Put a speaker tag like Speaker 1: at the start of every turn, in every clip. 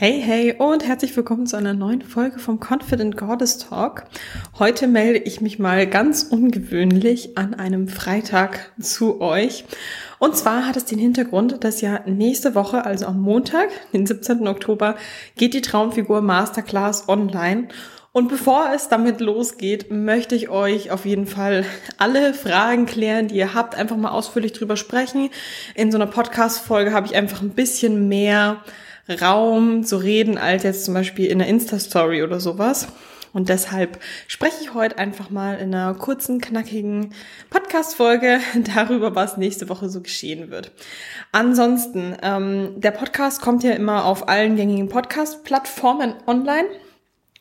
Speaker 1: Hey, hey und herzlich willkommen zu einer neuen Folge vom Confident Goddess Talk. Heute melde ich mich mal ganz ungewöhnlich an einem Freitag zu euch. Und zwar hat es den Hintergrund, dass ja nächste Woche, also am Montag, den 17. Oktober, geht die Traumfigur Masterclass online. Und bevor es damit losgeht, möchte ich euch auf jeden Fall alle Fragen klären, die ihr habt, einfach mal ausführlich drüber sprechen. In so einer Podcast-Folge habe ich einfach ein bisschen mehr Raum zu reden als jetzt zum Beispiel in einer Insta-Story oder sowas. Und deshalb spreche ich heute einfach mal in einer kurzen, knackigen Podcast-Folge darüber, was nächste Woche so geschehen wird. Ansonsten, ähm, der Podcast kommt ja immer auf allen gängigen Podcast-Plattformen online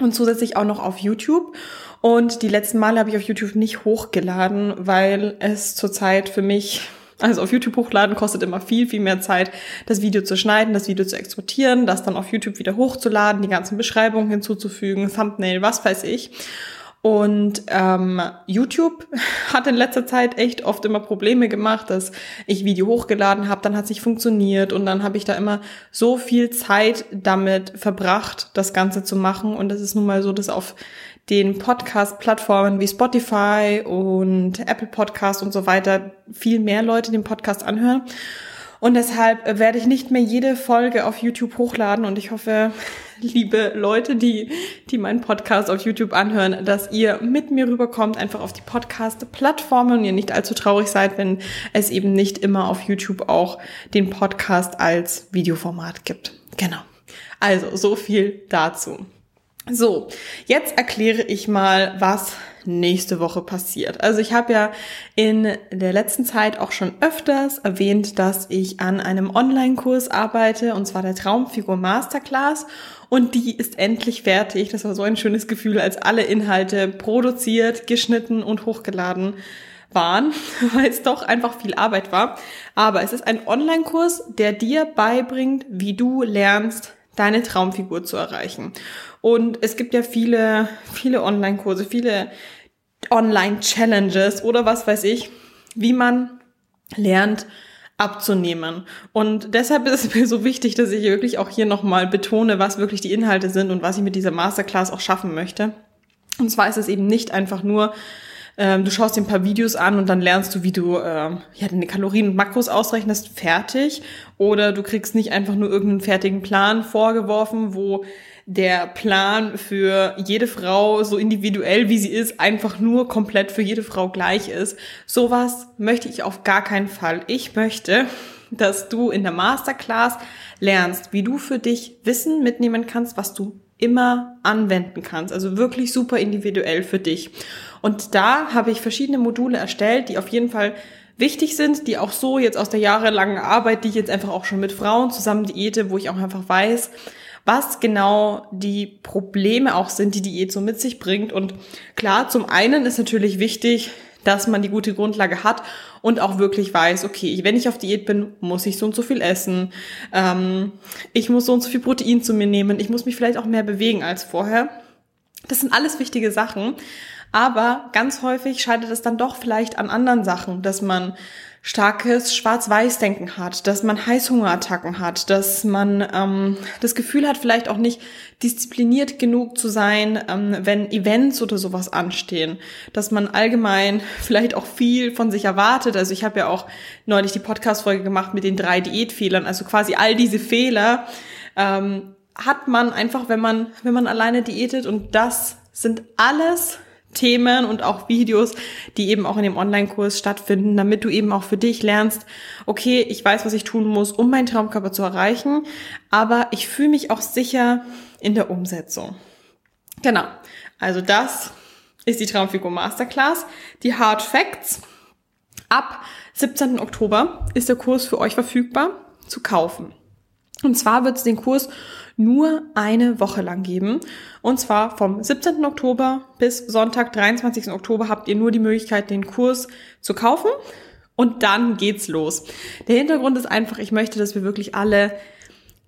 Speaker 1: und zusätzlich auch noch auf YouTube. Und die letzten Male habe ich auf YouTube nicht hochgeladen, weil es zurzeit für mich also auf YouTube hochladen kostet immer viel, viel mehr Zeit, das Video zu schneiden, das Video zu exportieren, das dann auf YouTube wieder hochzuladen, die ganzen Beschreibungen hinzuzufügen, Thumbnail, was weiß ich. Und ähm, YouTube hat in letzter Zeit echt oft immer Probleme gemacht, dass ich Video hochgeladen habe, dann hat es nicht funktioniert und dann habe ich da immer so viel Zeit damit verbracht, das Ganze zu machen. Und es ist nun mal so, dass auf den Podcast-Plattformen wie Spotify und Apple Podcast und so weiter viel mehr Leute den Podcast anhören. Und deshalb werde ich nicht mehr jede Folge auf YouTube hochladen und ich hoffe, liebe Leute, die, die meinen Podcast auf YouTube anhören, dass ihr mit mir rüberkommt, einfach auf die Podcast-Plattformen und ihr nicht allzu traurig seid, wenn es eben nicht immer auf YouTube auch den Podcast als Videoformat gibt. Genau. Also, so viel dazu. So, jetzt erkläre ich mal, was nächste Woche passiert. Also ich habe ja in der letzten Zeit auch schon öfters erwähnt, dass ich an einem Online-Kurs arbeite, und zwar der Traumfigur Masterclass. Und die ist endlich fertig. Das war so ein schönes Gefühl, als alle Inhalte produziert, geschnitten und hochgeladen waren, weil es doch einfach viel Arbeit war. Aber es ist ein Online-Kurs, der dir beibringt, wie du lernst, deine Traumfigur zu erreichen. Und es gibt ja viele, viele Online-Kurse, viele Online-Challenges oder was weiß ich, wie man lernt abzunehmen. Und deshalb ist es mir so wichtig, dass ich wirklich auch hier nochmal betone, was wirklich die Inhalte sind und was ich mit dieser Masterclass auch schaffen möchte. Und zwar ist es eben nicht einfach nur ähm, du schaust dir ein paar Videos an und dann lernst du, wie du ähm, ja, deine Kalorien und Makros ausrechnest, fertig. Oder du kriegst nicht einfach nur irgendeinen fertigen Plan vorgeworfen, wo der Plan für jede Frau so individuell wie sie ist, einfach nur komplett für jede Frau gleich ist. Sowas möchte ich auf gar keinen Fall. Ich möchte, dass du in der Masterclass lernst, wie du für dich Wissen mitnehmen kannst, was du immer anwenden kannst. Also wirklich super individuell für dich. Und da habe ich verschiedene Module erstellt, die auf jeden Fall wichtig sind, die auch so jetzt aus der jahrelangen Arbeit, die ich jetzt einfach auch schon mit Frauen zusammen diete, wo ich auch einfach weiß, was genau die Probleme auch sind, die Diät so mit sich bringt. Und klar, zum einen ist natürlich wichtig, dass man die gute Grundlage hat und auch wirklich weiß, okay, wenn ich auf Diät bin, muss ich so und so viel essen, ähm, ich muss so und so viel Protein zu mir nehmen, ich muss mich vielleicht auch mehr bewegen als vorher. Das sind alles wichtige Sachen, aber ganz häufig scheitert es dann doch vielleicht an anderen Sachen, dass man starkes Schwarz-Weiß-Denken hat, dass man Heißhungerattacken hat, dass man ähm, das Gefühl hat, vielleicht auch nicht diszipliniert genug zu sein, ähm, wenn Events oder sowas anstehen, dass man allgemein vielleicht auch viel von sich erwartet. Also ich habe ja auch neulich die Podcast-Folge gemacht mit den drei Diätfehlern, also quasi all diese Fehler ähm, hat man einfach, wenn man wenn man alleine diätet und das sind alles Themen und auch Videos, die eben auch in dem Online-Kurs stattfinden, damit du eben auch für dich lernst, okay, ich weiß, was ich tun muss, um meinen Traumkörper zu erreichen, aber ich fühle mich auch sicher in der Umsetzung. Genau. Also das ist die Traumfigur Masterclass. Die Hard Facts. Ab 17. Oktober ist der Kurs für euch verfügbar zu kaufen. Und zwar wird es den Kurs nur eine Woche lang geben. Und zwar vom 17. Oktober bis Sonntag, 23. Oktober habt ihr nur die Möglichkeit, den Kurs zu kaufen. Und dann geht's los. Der Hintergrund ist einfach, ich möchte, dass wir wirklich alle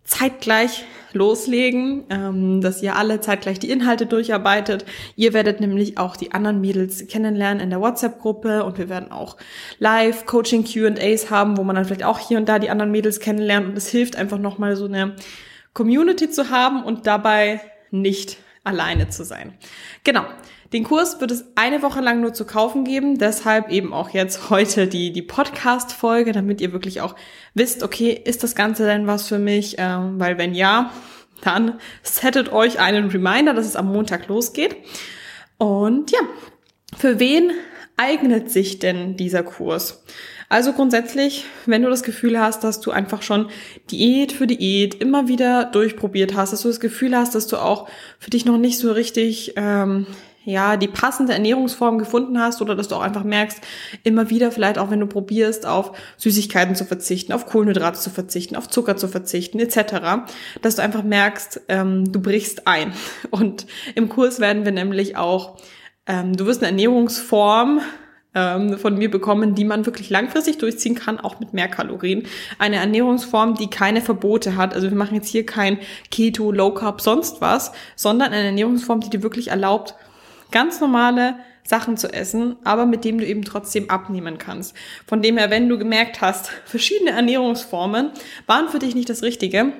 Speaker 1: zeitgleich loslegen, ähm, dass ihr alle zeitgleich die Inhalte durcharbeitet. Ihr werdet nämlich auch die anderen Mädels kennenlernen in der WhatsApp-Gruppe und wir werden auch live Coaching Q&As haben, wo man dann vielleicht auch hier und da die anderen Mädels kennenlernt und es hilft einfach nochmal so eine Community zu haben und dabei nicht alleine zu sein. Genau. Den Kurs wird es eine Woche lang nur zu kaufen geben, deshalb eben auch jetzt heute die, die Podcast-Folge, damit ihr wirklich auch wisst, okay, ist das Ganze denn was für mich? Ähm, weil wenn ja, dann settet euch einen Reminder, dass es am Montag losgeht. Und ja, für wen eignet sich denn dieser Kurs? Also grundsätzlich, wenn du das Gefühl hast, dass du einfach schon Diät für Diät immer wieder durchprobiert hast, dass du das Gefühl hast, dass du auch für dich noch nicht so richtig ähm, ja, die passende Ernährungsform gefunden hast oder dass du auch einfach merkst, immer wieder vielleicht auch, wenn du probierst, auf Süßigkeiten zu verzichten, auf Kohlenhydrate zu verzichten, auf Zucker zu verzichten, etc., dass du einfach merkst, ähm, du brichst ein. Und im Kurs werden wir nämlich auch, ähm, du wirst eine Ernährungsform ähm, von mir bekommen, die man wirklich langfristig durchziehen kann, auch mit mehr Kalorien. Eine Ernährungsform, die keine Verbote hat. Also wir machen jetzt hier kein Keto, Low Carb, sonst was, sondern eine Ernährungsform, die dir wirklich erlaubt, ganz normale Sachen zu essen, aber mit dem du eben trotzdem abnehmen kannst. Von dem her, wenn du gemerkt hast, verschiedene Ernährungsformen waren für dich nicht das Richtige,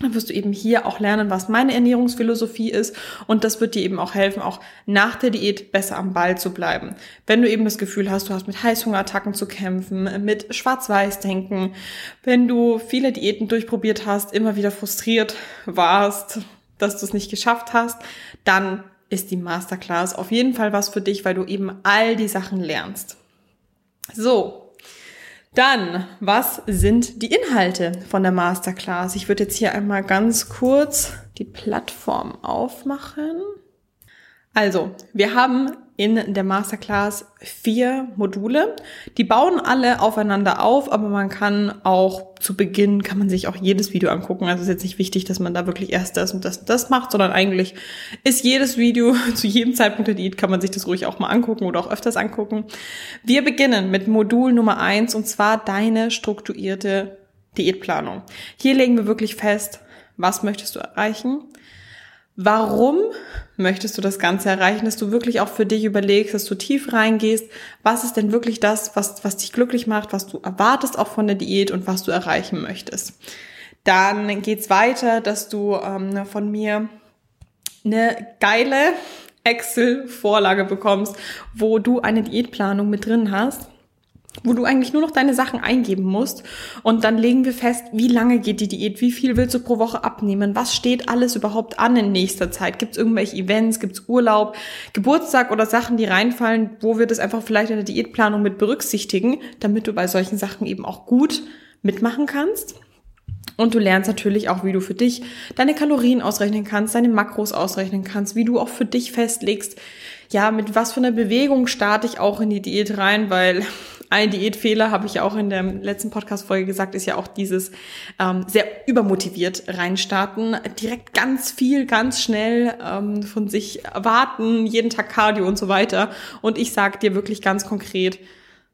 Speaker 1: dann wirst du eben hier auch lernen, was meine Ernährungsphilosophie ist und das wird dir eben auch helfen, auch nach der Diät besser am Ball zu bleiben. Wenn du eben das Gefühl hast, du hast mit Heißhungerattacken zu kämpfen, mit Schwarz-Weiß-Denken, wenn du viele Diäten durchprobiert hast, immer wieder frustriert warst, dass du es nicht geschafft hast, dann ist die Masterclass auf jeden Fall was für dich, weil du eben all die Sachen lernst. So, dann, was sind die Inhalte von der Masterclass? Ich würde jetzt hier einmal ganz kurz die Plattform aufmachen. Also, wir haben in der Masterclass vier Module. Die bauen alle aufeinander auf, aber man kann auch zu Beginn, kann man sich auch jedes Video angucken. Also ist jetzt nicht wichtig, dass man da wirklich erst das und das und das macht, sondern eigentlich ist jedes Video zu jedem Zeitpunkt der Diät, kann man sich das ruhig auch mal angucken oder auch öfters angucken. Wir beginnen mit Modul Nummer eins und zwar deine strukturierte Diätplanung. Hier legen wir wirklich fest, was möchtest du erreichen? Warum möchtest du das Ganze erreichen, dass du wirklich auch für dich überlegst, dass du tief reingehst, was ist denn wirklich das, was, was dich glücklich macht, was du erwartest auch von der Diät und was du erreichen möchtest. Dann geht's weiter, dass du ähm, von mir eine geile Excel-Vorlage bekommst, wo du eine Diätplanung mit drin hast wo du eigentlich nur noch deine Sachen eingeben musst. Und dann legen wir fest, wie lange geht die Diät, wie viel willst du pro Woche abnehmen, was steht alles überhaupt an in nächster Zeit, gibt es irgendwelche Events, gibt es Urlaub, Geburtstag oder Sachen, die reinfallen, wo wir das einfach vielleicht in der Diätplanung mit berücksichtigen, damit du bei solchen Sachen eben auch gut mitmachen kannst. Und du lernst natürlich auch, wie du für dich deine Kalorien ausrechnen kannst, deine Makros ausrechnen kannst, wie du auch für dich festlegst, ja, mit was für einer Bewegung starte ich auch in die Diät rein, weil ein Diätfehler, habe ich ja auch in der letzten Podcast-Folge gesagt, ist ja auch dieses ähm, sehr übermotiviert reinstarten, direkt ganz viel, ganz schnell ähm, von sich erwarten, jeden Tag Cardio und so weiter. Und ich sag dir wirklich ganz konkret,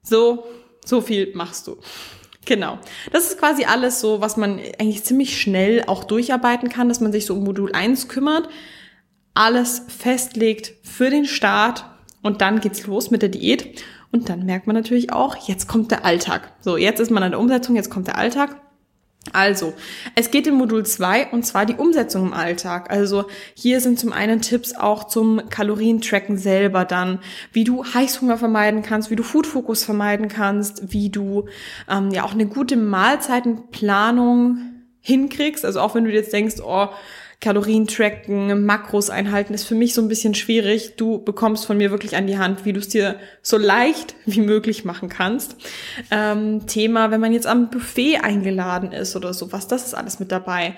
Speaker 1: so, so viel machst du. Genau. Das ist quasi alles so, was man eigentlich ziemlich schnell auch durcharbeiten kann, dass man sich so um Modul 1 kümmert, alles festlegt für den Start und dann geht's los mit der Diät. Und dann merkt man natürlich auch, jetzt kommt der Alltag. So, jetzt ist man an der Umsetzung, jetzt kommt der Alltag. Also, es geht in Modul 2 und zwar die Umsetzung im Alltag. Also hier sind zum einen Tipps auch zum Kalorientracken selber dann, wie du Heißhunger vermeiden kannst, wie du Foodfokus vermeiden kannst, wie du ähm, ja auch eine gute Mahlzeitenplanung hinkriegst. Also auch wenn du jetzt denkst, oh, Kalorien tracken, Makros einhalten, ist für mich so ein bisschen schwierig. Du bekommst von mir wirklich an die Hand, wie du es dir so leicht wie möglich machen kannst. Ähm, Thema, wenn man jetzt am Buffet eingeladen ist oder sowas, das ist alles mit dabei.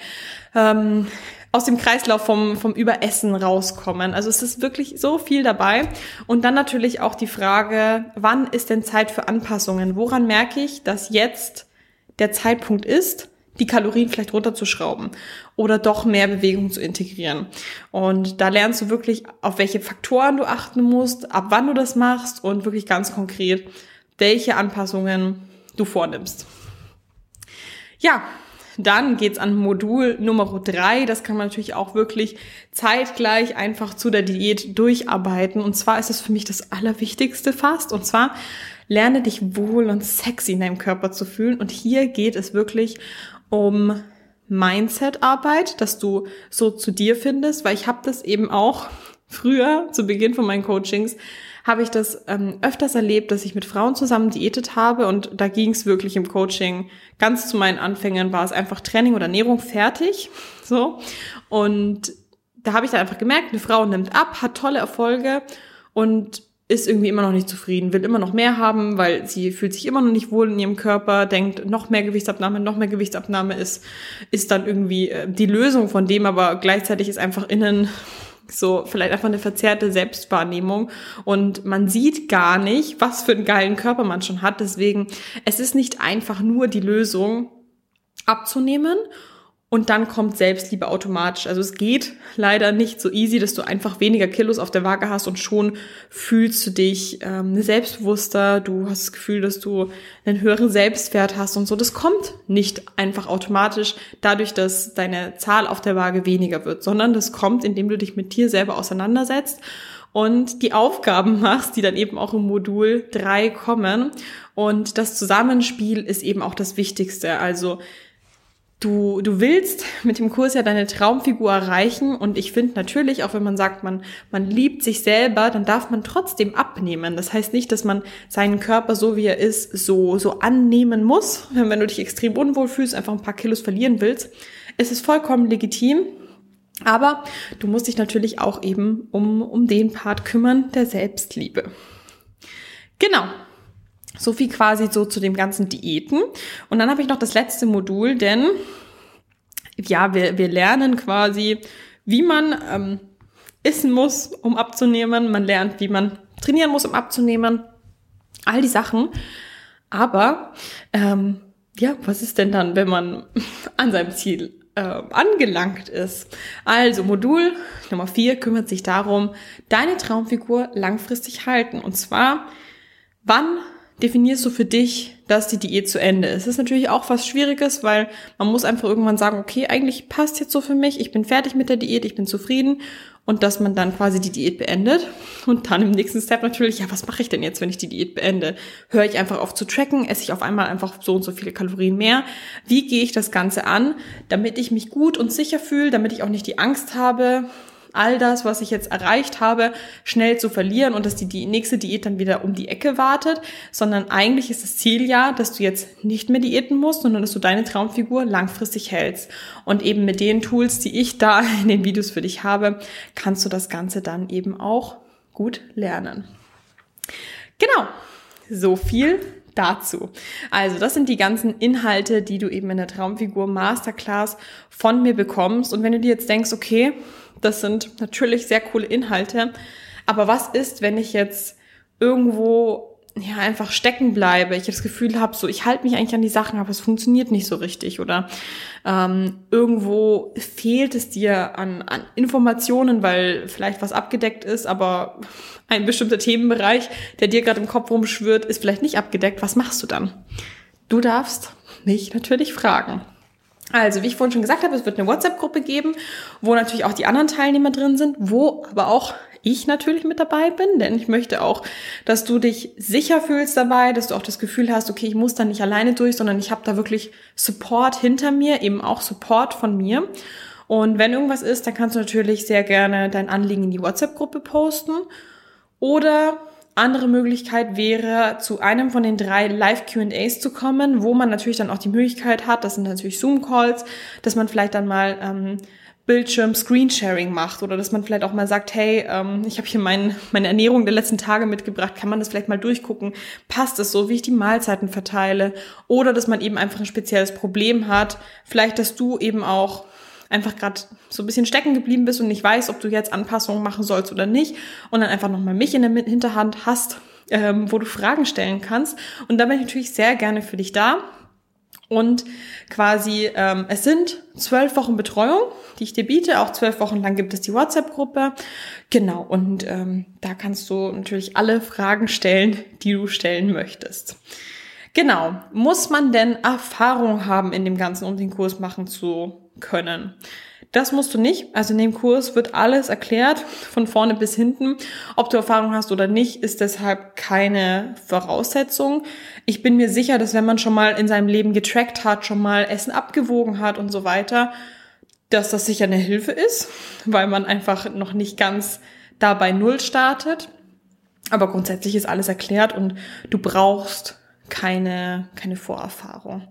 Speaker 1: Ähm, aus dem Kreislauf vom, vom Überessen rauskommen. Also es ist wirklich so viel dabei. Und dann natürlich auch die Frage, wann ist denn Zeit für Anpassungen? Woran merke ich, dass jetzt der Zeitpunkt ist, die Kalorien vielleicht runterzuschrauben oder doch mehr Bewegung zu integrieren. Und da lernst du wirklich, auf welche Faktoren du achten musst, ab wann du das machst und wirklich ganz konkret, welche Anpassungen du vornimmst. Ja, dann geht's an Modul Nummer drei. Das kann man natürlich auch wirklich zeitgleich einfach zu der Diät durcharbeiten. Und zwar ist es für mich das Allerwichtigste fast. Und zwar lerne dich wohl und sexy in deinem Körper zu fühlen. Und hier geht es wirklich um Mindset-Arbeit, dass du so zu dir findest, weil ich habe das eben auch früher, zu Beginn von meinen Coachings, habe ich das ähm, öfters erlebt, dass ich mit Frauen zusammen diätet habe und da ging es wirklich im Coaching ganz zu meinen Anfängen war es einfach Training oder Ernährung fertig, so. Und da habe ich dann einfach gemerkt, eine Frau nimmt ab, hat tolle Erfolge und ist irgendwie immer noch nicht zufrieden, will immer noch mehr haben, weil sie fühlt sich immer noch nicht wohl in ihrem Körper, denkt, noch mehr Gewichtsabnahme, noch mehr Gewichtsabnahme ist, ist dann irgendwie äh, die Lösung von dem, aber gleichzeitig ist einfach innen so vielleicht einfach eine verzerrte Selbstwahrnehmung und man sieht gar nicht, was für einen geilen Körper man schon hat. Deswegen, es ist nicht einfach nur die Lösung abzunehmen und dann kommt Selbstliebe automatisch. Also es geht leider nicht so easy, dass du einfach weniger Kilos auf der Waage hast und schon fühlst du dich ähm, selbstbewusster, du hast das Gefühl, dass du einen höheren Selbstwert hast und so. Das kommt nicht einfach automatisch dadurch, dass deine Zahl auf der Waage weniger wird, sondern das kommt, indem du dich mit dir selber auseinandersetzt und die Aufgaben machst, die dann eben auch im Modul 3 kommen. Und das Zusammenspiel ist eben auch das Wichtigste. Also Du, du willst mit dem Kurs ja deine Traumfigur erreichen und ich finde natürlich, auch wenn man sagt, man, man liebt sich selber, dann darf man trotzdem abnehmen. Das heißt nicht, dass man seinen Körper so wie er ist, so, so annehmen muss. Wenn, wenn du dich extrem unwohl fühlst, einfach ein paar Kilos verlieren willst, ist es vollkommen legitim. Aber du musst dich natürlich auch eben um, um den Part kümmern der Selbstliebe. Genau. So viel quasi so zu dem ganzen Diäten. Und dann habe ich noch das letzte Modul, denn ja, wir, wir lernen quasi, wie man ähm, essen muss, um abzunehmen. Man lernt, wie man trainieren muss, um abzunehmen. All die Sachen. Aber ähm, ja, was ist denn dann, wenn man an seinem Ziel äh, angelangt ist? Also Modul Nummer vier kümmert sich darum, deine Traumfigur langfristig halten. Und zwar, wann definierst du für dich, dass die Diät zu Ende ist. Das ist natürlich auch was Schwieriges, weil man muss einfach irgendwann sagen, okay, eigentlich passt jetzt so für mich, ich bin fertig mit der Diät, ich bin zufrieden und dass man dann quasi die Diät beendet und dann im nächsten Step natürlich, ja, was mache ich denn jetzt, wenn ich die Diät beende? Höre ich einfach auf zu tracken, esse ich auf einmal einfach so und so viele Kalorien mehr? Wie gehe ich das Ganze an, damit ich mich gut und sicher fühle, damit ich auch nicht die Angst habe, all das, was ich jetzt erreicht habe, schnell zu verlieren und dass die, die nächste Diät dann wieder um die Ecke wartet, sondern eigentlich ist das Ziel ja, dass du jetzt nicht mehr diäten musst, sondern dass du deine Traumfigur langfristig hältst. Und eben mit den Tools, die ich da in den Videos für dich habe, kannst du das Ganze dann eben auch gut lernen. Genau. So viel dazu. Also, das sind die ganzen Inhalte, die du eben in der Traumfigur Masterclass von mir bekommst. Und wenn du dir jetzt denkst, okay, das sind natürlich sehr coole Inhalte. Aber was ist, wenn ich jetzt irgendwo ja einfach stecken bleibe, ich das Gefühl habe, so ich halte mich eigentlich an die Sachen, aber es funktioniert nicht so richtig oder ähm, irgendwo fehlt es dir an, an Informationen, weil vielleicht was abgedeckt ist, aber ein bestimmter Themenbereich, der dir gerade im Kopf rumschwirrt, ist vielleicht nicht abgedeckt. Was machst du dann? Du darfst mich natürlich fragen. Also, wie ich vorhin schon gesagt habe, es wird eine WhatsApp-Gruppe geben, wo natürlich auch die anderen Teilnehmer drin sind, wo aber auch ich natürlich mit dabei bin, denn ich möchte auch, dass du dich sicher fühlst dabei, dass du auch das Gefühl hast, okay, ich muss da nicht alleine durch, sondern ich habe da wirklich Support hinter mir, eben auch Support von mir. Und wenn irgendwas ist, dann kannst du natürlich sehr gerne dein Anliegen in die WhatsApp-Gruppe posten oder andere Möglichkeit wäre, zu einem von den drei Live-QAs zu kommen, wo man natürlich dann auch die Möglichkeit hat, das sind natürlich Zoom-Calls, dass man vielleicht dann mal ähm, Bildschirm Screensharing macht oder dass man vielleicht auch mal sagt, hey, ähm, ich habe hier mein, meine Ernährung der letzten Tage mitgebracht, kann man das vielleicht mal durchgucken, passt es so, wie ich die Mahlzeiten verteile? Oder dass man eben einfach ein spezielles Problem hat, vielleicht, dass du eben auch einfach gerade so ein bisschen stecken geblieben bist und nicht weißt, ob du jetzt Anpassungen machen sollst oder nicht und dann einfach nochmal mich in der Hinterhand hast, ähm, wo du Fragen stellen kannst. Und da bin ich natürlich sehr gerne für dich da. Und quasi, ähm, es sind zwölf Wochen Betreuung, die ich dir biete. Auch zwölf Wochen lang gibt es die WhatsApp-Gruppe. Genau, und ähm, da kannst du natürlich alle Fragen stellen, die du stellen möchtest. Genau, muss man denn Erfahrung haben in dem Ganzen, um den Kurs machen zu können. Das musst du nicht. Also in dem Kurs wird alles erklärt, von vorne bis hinten. Ob du Erfahrung hast oder nicht, ist deshalb keine Voraussetzung. Ich bin mir sicher, dass wenn man schon mal in seinem Leben getrackt hat, schon mal Essen abgewogen hat und so weiter, dass das sicher eine Hilfe ist, weil man einfach noch nicht ganz da bei Null startet. Aber grundsätzlich ist alles erklärt und du brauchst keine, keine Vorerfahrung.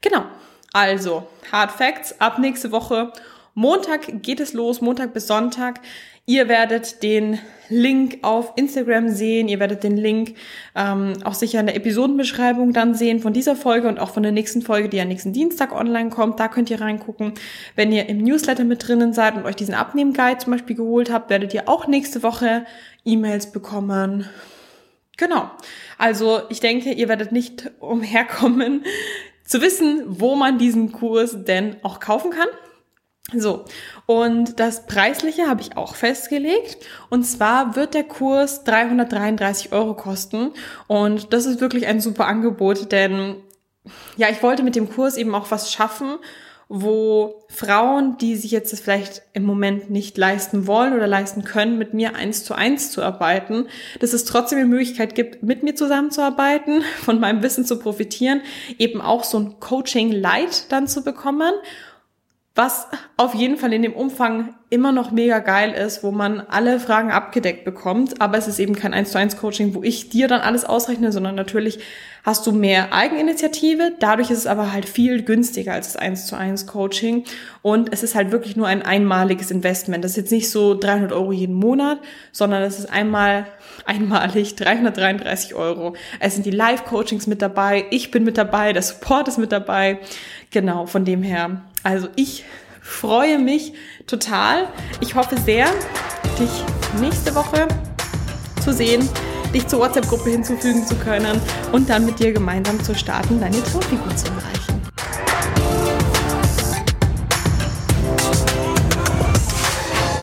Speaker 1: Genau. Also, Hard Facts ab nächste Woche. Montag geht es los, Montag bis Sonntag. Ihr werdet den Link auf Instagram sehen. Ihr werdet den Link ähm, auch sicher in der Episodenbeschreibung dann sehen von dieser Folge und auch von der nächsten Folge, die ja nächsten Dienstag online kommt. Da könnt ihr reingucken. Wenn ihr im Newsletter mit drinnen seid und euch diesen Abnehmguide zum Beispiel geholt habt, werdet ihr auch nächste Woche E-Mails bekommen. Genau. Also ich denke, ihr werdet nicht umherkommen zu wissen, wo man diesen Kurs denn auch kaufen kann. So, und das Preisliche habe ich auch festgelegt. Und zwar wird der Kurs 333 Euro kosten. Und das ist wirklich ein super Angebot, denn ja, ich wollte mit dem Kurs eben auch was schaffen, wo Frauen, die sich jetzt das vielleicht im Moment nicht leisten wollen oder leisten können, mit mir eins zu eins zu arbeiten, dass es trotzdem die Möglichkeit gibt, mit mir zusammenzuarbeiten, von meinem Wissen zu profitieren, eben auch so ein Coaching Light dann zu bekommen was auf jeden Fall in dem Umfang immer noch mega geil ist, wo man alle Fragen abgedeckt bekommt. Aber es ist eben kein 1 zu 1 Coaching, wo ich dir dann alles ausrechne, sondern natürlich hast du mehr Eigeninitiative. Dadurch ist es aber halt viel günstiger als das 1 zu 1 Coaching. Und es ist halt wirklich nur ein einmaliges Investment. Das ist jetzt nicht so 300 Euro jeden Monat, sondern es ist einmal einmalig 333 Euro. Es sind die Live-Coachings mit dabei. Ich bin mit dabei. Der Support ist mit dabei. Genau, von dem her also ich freue mich total. Ich hoffe sehr, dich nächste Woche zu sehen, dich zur WhatsApp-Gruppe hinzufügen zu können und dann mit dir gemeinsam zu starten, deine Traumfigur zu erreichen.